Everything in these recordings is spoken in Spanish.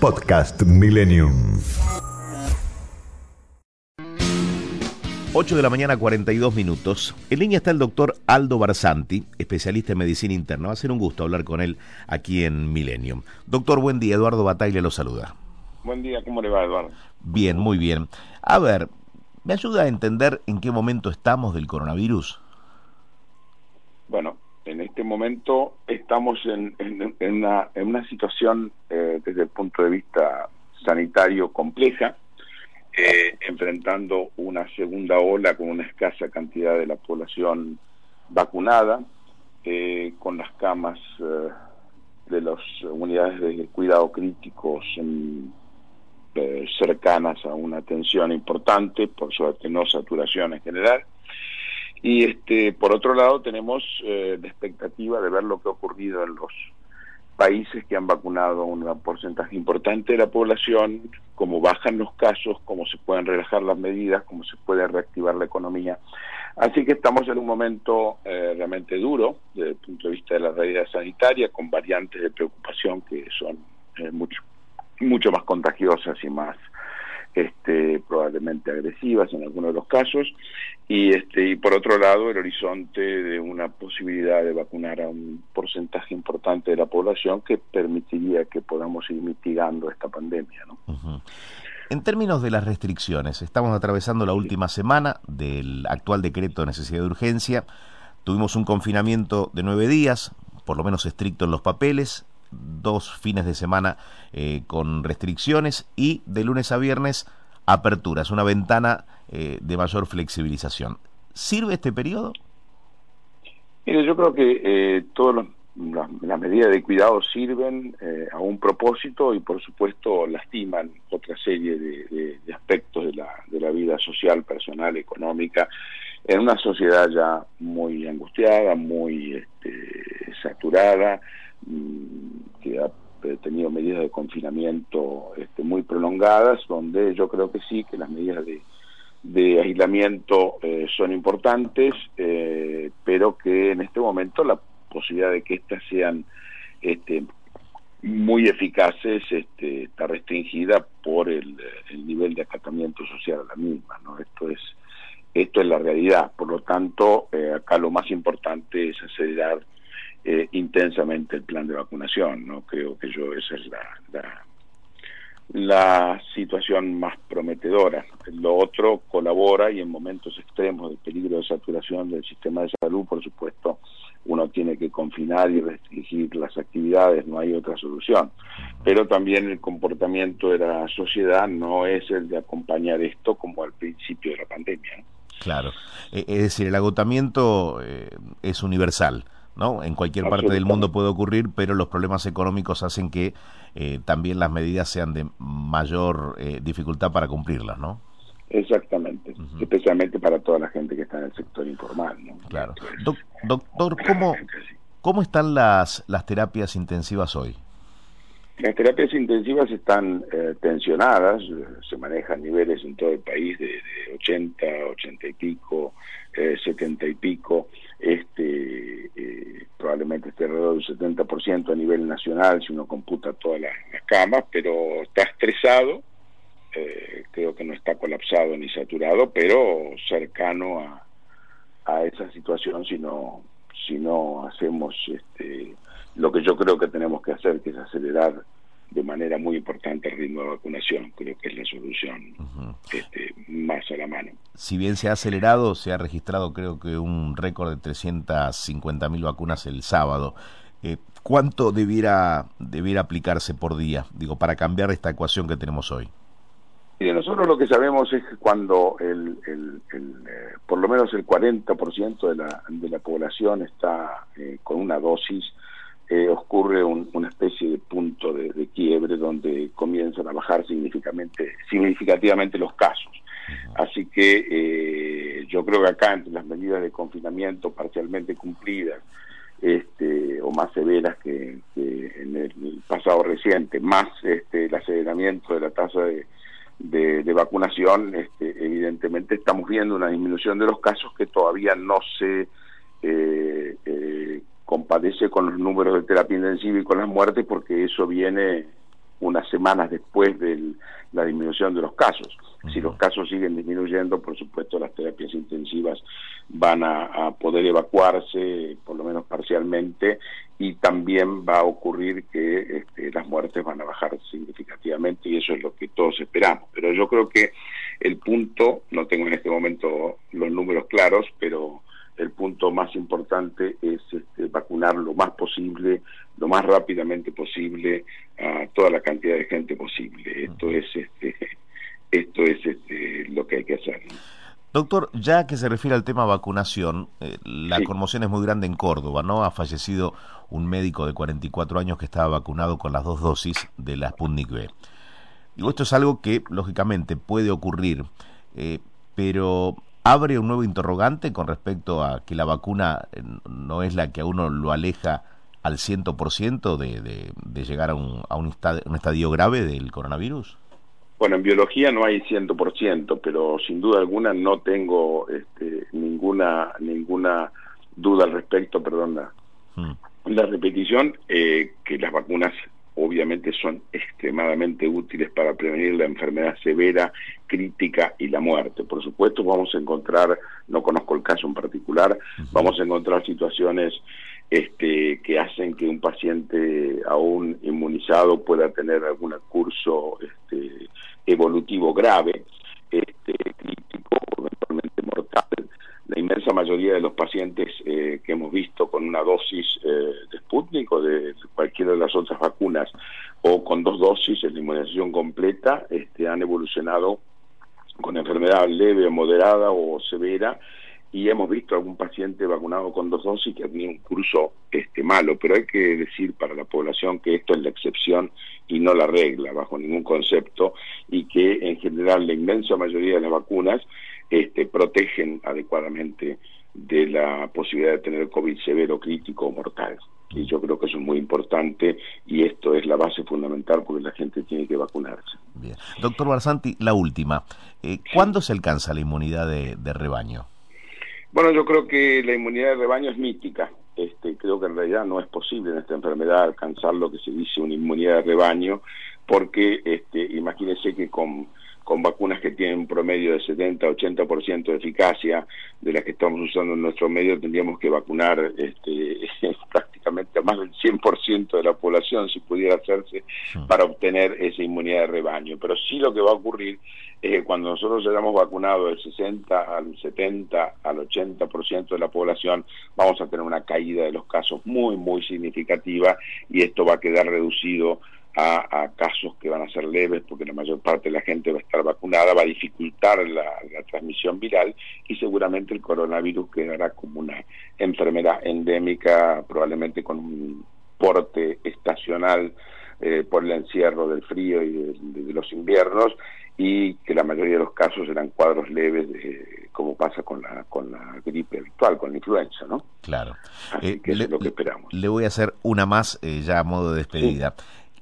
Podcast Millennium. 8 de la mañana, 42 minutos. En línea está el doctor Aldo Barsanti, especialista en medicina interna. Va a ser un gusto hablar con él aquí en Millennium. Doctor, buen día. Eduardo Bataglia lo saluda. Buen día, ¿cómo le va, Eduardo? Bien, muy bien. A ver, ¿me ayuda a entender en qué momento estamos del coronavirus? En momento estamos en, una, en una, situación eh, desde el punto de vista sanitario compleja eh, enfrentando una segunda ola con una escasa cantidad de la población vacunada, eh, con las camas eh, de las unidades de cuidado críticos cercanas a una tensión importante, por suerte no saturación en general. Y este, por otro lado tenemos la expectativa de ver lo que ha ocurrido en los países que han vacunado un porcentaje importante de la población, cómo bajan los casos, cómo se pueden relajar las medidas, cómo se puede reactivar la economía. Así que estamos en un momento eh, realmente duro desde el punto de vista de la realidad sanitaria, con variantes de preocupación que son eh, mucho, mucho más contagiosas y más este, probablemente agresivas en algunos de los casos, y, este, y por otro lado el horizonte de una posibilidad de vacunar a un porcentaje importante de la población que permitiría que podamos ir mitigando esta pandemia. ¿no? En términos de las restricciones, estamos atravesando la última semana del actual decreto de necesidad de urgencia. Tuvimos un confinamiento de nueve días, por lo menos estricto en los papeles, dos fines de semana eh, con restricciones y de lunes a viernes aperturas, una ventana eh, de mayor flexibilización. ¿Sirve este periodo? Mire, yo creo que eh, todas las, medidas de cuidado sirven a un propósito y por supuesto lastiman otra serie de, aspectos de la, de la vida social, personal, económica, en una sociedad ya muy angustiada, muy este, saturada, que ha tenido medidas de confinamiento este, muy prolongadas, donde yo creo que sí, que las medidas de, aislamiento eh, son importantes, eh, pero que en este momento la posibilidad de que éstas sean este, muy eficaces este, está restringida por el, nivel de acatamiento social a la misma. ¿no? Esto es esto es la realidad. Por lo tanto, eh, acá lo más importante es acelerar eh, intensamente el plan de vacunación. No creo que yo esa es la, la, situación más prometedora. Lo otro colabora y en momentos extremos de peligro de saturación del sistema de salud, por supuesto, uno tiene que confinar y restringir las actividades, no hay otra solución. Pero también el comportamiento de la sociedad no es el de acompañar esto como al principio de la pandemia. Claro, e, es decir, el agotamiento eh, es universal. ¿No? En cualquier parte del mundo puede ocurrir, pero los problemas económicos hacen que eh, también las medidas sean de mayor eh, dificultad para cumplirlas, ¿no? Exactamente, especialmente para toda la gente que está en el sector informal, ¿no? Claro. doctor, ¿cómo, ¿cómo están las, las terapias intensivas hoy? Las terapias intensivas están eh, tensionadas, se manejan niveles en todo el país de, de 80, 80 y pico, eh, 70 y pico, este eh, probablemente esté alrededor del 70% a nivel nacional si uno computa todas las, camas, pero está estresado, eh, creo que no está colapsado ni saturado, pero cercano a, a esa situación si no, si no hacemos este, lo que yo creo que tenemos que hacer, que es acelerar de manera muy importante el ritmo de vacunación. Creo que es la solución este, más a la mano. Si bien se ha acelerado, se ha registrado creo que un récord de 350 mil vacunas el sábado. Eh, ¿Cuánto debiera, debiera aplicarse por día, digo, para cambiar esta ecuación que tenemos hoy? Mire, nosotros lo que sabemos es que cuando el, el, eh, por lo menos el 40% de la, de la población está eh, con una dosis, eh, ocurre una especie de punto de, quiebre donde comienzan a bajar significativamente, significativamente los casos. Así que yo creo que acá entre las medidas de confinamiento parcialmente cumplidas este, más severas que, en el pasado reciente, más este, el aceleramiento de la tasa de, de, vacunación, este, evidentemente estamos viendo una disminución de los casos que todavía no se eh, eh, compadece con los números de terapia intensiva y con las muertes porque eso viene unas semanas después de la disminución de los casos. Si los casos siguen disminuyendo, por supuesto las terapias intensivas van a, poder evacuarse, por lo menos parcialmente, y también va a ocurrir que este, las muertes van a bajar significativamente y eso es lo que todos esperamos. Pero yo creo que el punto, no tengo en este momento los números claros, pero el punto más importante es este, vacunar lo más posible, lo más rápidamente posible a toda la cantidad de gente posible. Esto es este, esto es este, lo que hay que hacer. Doctor, ya que se refiere al tema vacunación, eh, la conmoción es muy grande en Córdoba, ¿no? Ha fallecido un médico de 44 años que estaba vacunado con las dos dosis de la Sputnik B. Y esto es algo que, lógicamente, puede ocurrir, eh, pero abre un nuevo interrogante con respecto a que la vacuna eh, no es la que a uno lo aleja al 100% de, de, de llegar a un, a un estadio grave del coronavirus. Bueno, en biología no hay 100%, pero sin duda alguna no tengo este, ninguna ninguna duda al respecto, perdón la, hmm. la repetición, eh, que las vacunas obviamente son extremadamente útiles para prevenir la enfermedad severa, crítica y la muerte. Por supuesto vamos a encontrar, no conozco el caso en particular, vamos a encontrar situaciones este, que hacen que un paciente aún inmunizado pueda tener algún curso este, evolutivo grave, este, crítico o eventualmente mortal. La inmensa mayoría de los pacientes eh, que hemos visto con una dosis eh, de Sputnik o de cualquiera de las otras vacunas o con dos dosis en la inmunización completa este, han evolucionado con enfermedad leve moderada o severa y hemos visto algún paciente vacunado con dos dosis que ha tenido un curso este malo, pero hay que decir para la población que esto es la excepción y no la regla bajo ningún concepto y que en general la inmensa mayoría de las vacunas este, protegen adecuadamente de la posibilidad de tener COVID severo, crítico o mortal. Y yo creo que eso es muy importante y esto es la base fundamental porque la gente tiene que vacunarse. Bien. Doctor Barsanti, la última. Eh, ¿Cuándo se alcanza la inmunidad de rebaño? Bueno, yo creo que la inmunidad de rebaño es mítica. Este, creo que en realidad no es posible en esta enfermedad alcanzar lo que se dice una inmunidad de rebaño, porque este, imagínense que con, con vacunas que tienen un promedio de 70-80% de eficacia, de las que estamos usando en nuestro medio, tendríamos que vacunar este, prácticamente a más del 100% de la población, si pudiera hacerse, para obtener esa inmunidad de rebaño. Pero sí lo que va a ocurrir es que cuando nosotros hayamos vacunado del 60 al 70 al 80% de la población, vamos a tener una caída de los casos muy, muy significativa y esto va a quedar reducido a, casos que van a ser leves porque la mayor parte de la gente va a estar vacunada, va a dificultar la, transmisión viral y seguramente el coronavirus quedará como una enfermedad endémica, probablemente con un porte estacional eh, por el encierro del frío y de, los inviernos y que la mayoría de los casos eran cuadros leves como pasa con la con la gripe habitual, con la influenza, ¿no? Claro. Así eh, que es lo que esperamos. Le voy a hacer una más eh, ya a modo de despedida.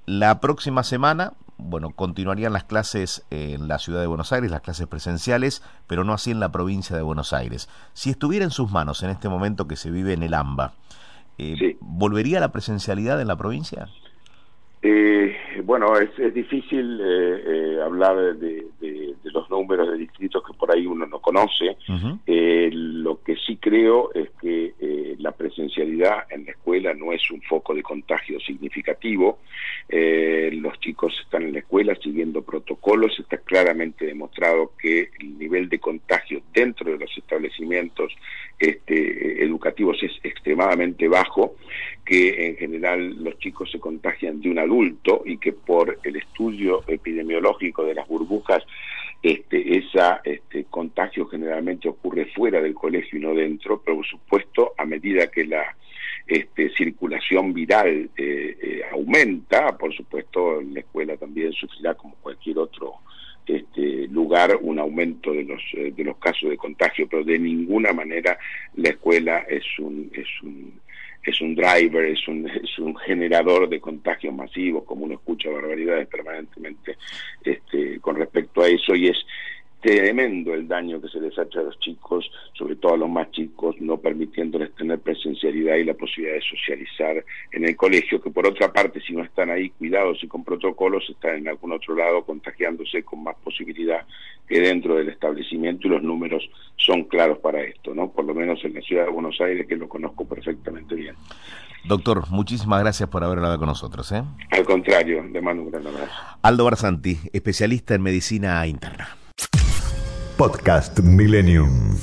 La próxima semana, bueno, continuarían las clases en la ciudad de Buenos Aires, las clases presenciales, pero no así en la provincia de Buenos Aires. Si estuviera en sus manos en este momento que se vive en el AMBA, eh, ¿volvería la presencialidad en la provincia? Eh, bueno, es, difícil eh, hablar de, los números de distritos que por ahí uno no conoce. lo que sí creo es que la presencialidad en la escuela no es un foco de contagio significativo. los chicos están en la escuela siguiendo protocolos. Está claramente demostrado que el nivel de contagio dentro de los establecimientos este, educativos es extremadamente bajo, que en general los chicos se contagian de una adulto y que por el estudio epidemiológico de las burbujas este, ese este, contagio generalmente ocurre fuera del colegio y no dentro, pero por supuesto a medida que la este, circulación viral eh, eh, aumenta, por supuesto la escuela también sufrirá como cualquier otro este, lugar un aumento de los eh, de los casos de contagio, pero de ninguna manera la escuela es un es un es un driver, es un, es un generador de contagios masivos, como uno escucha barbaridades permanentemente este, con respecto a eso, y es tremendo el daño que se les ha hecho a los chicos, sobre todo a los más chicos, no permitiéndoles tener presencialidad y la posibilidad de socializar en el colegio, que por otra parte, si no están ahí cuidados y con protocolos, están en algún otro lado contagiándose con más posibilidad que dentro del establecimiento y los números son claros para esto, ¿no? Por lo menos en la ciudad de Buenos Aires, que lo conozco perfectamente bien. Doctor, muchísimas gracias por haber hablado con nosotros. ¿eh? Al contrario, le mando un gran abrazo. Aldo Barsanti, especialista en medicina interna. Podcast Millennium.